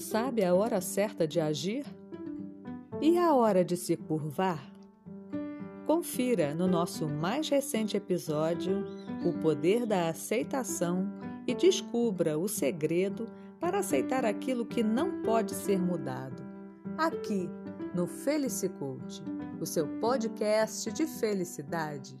sabe a hora certa de agir? E a hora de se curvar? Confira no nosso mais recente episódio O Poder da Aceitação e descubra o segredo para aceitar aquilo que não pode ser mudado. Aqui no Felicicult, o seu podcast de felicidade.